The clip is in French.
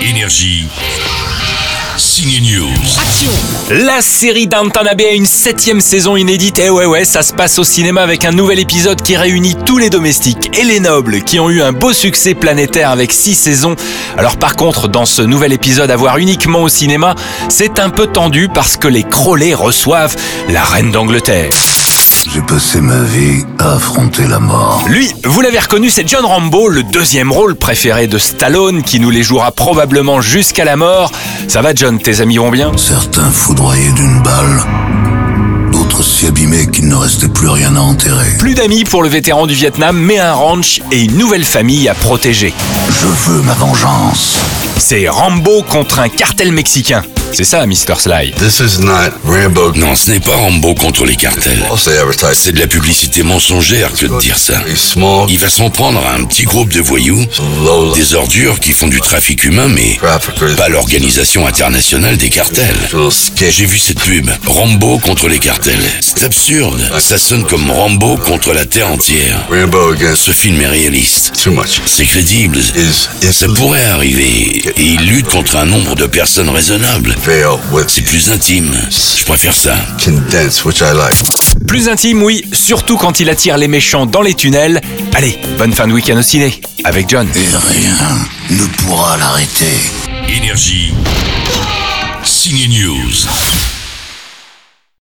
Énergie. Signe News. La série Downton Abbey a une septième saison inédite. Et ouais, ouais, ça se passe au cinéma avec un nouvel épisode qui réunit tous les domestiques et les nobles qui ont eu un beau succès planétaire avec six saisons. Alors, par contre, dans ce nouvel épisode à voir uniquement au cinéma, c'est un peu tendu parce que les Crowley reçoivent la reine d'Angleterre. J'ai passé ma vie à affronter la mort. Lui, vous l'avez reconnu, c'est John Rambo, le deuxième rôle préféré de Stallone, qui nous les jouera probablement jusqu'à la mort. Ça va, John, tes amis vont bien? Certains foudroyés d'une balle, d'autres si abîmés qu'il ne restait plus rien à enterrer. Plus d'amis pour le vétéran du Vietnam, mais un ranch et une nouvelle famille à protéger. Je veux ma vengeance. C'est Rambo contre un cartel mexicain. C'est ça, Mr. Sly. This is not Rambo. Non, ce n'est pas Rambo contre les cartels. C'est de la publicité mensongère que de dire ça. Il va s'en prendre à un petit groupe de voyous, des ordures qui font du trafic humain, mais pas l'organisation internationale des cartels. J'ai vu cette pub, Rambo contre les cartels. C'est absurde. Ça sonne comme Rambo contre la terre entière. Ce film est réaliste. too much. C'est crédible. Ça pourrait arriver. Et il lutte contre un nombre de personnes raisonnables. C'est plus intime. Je préfère ça. condensed, which I like. Plus intime, oui, surtout quand il attire les méchants dans les tunnels. Allez, bonne fin de week-end au ciné, avec John. Et rien ne pourra l'arrêter. Énergie. Signe News.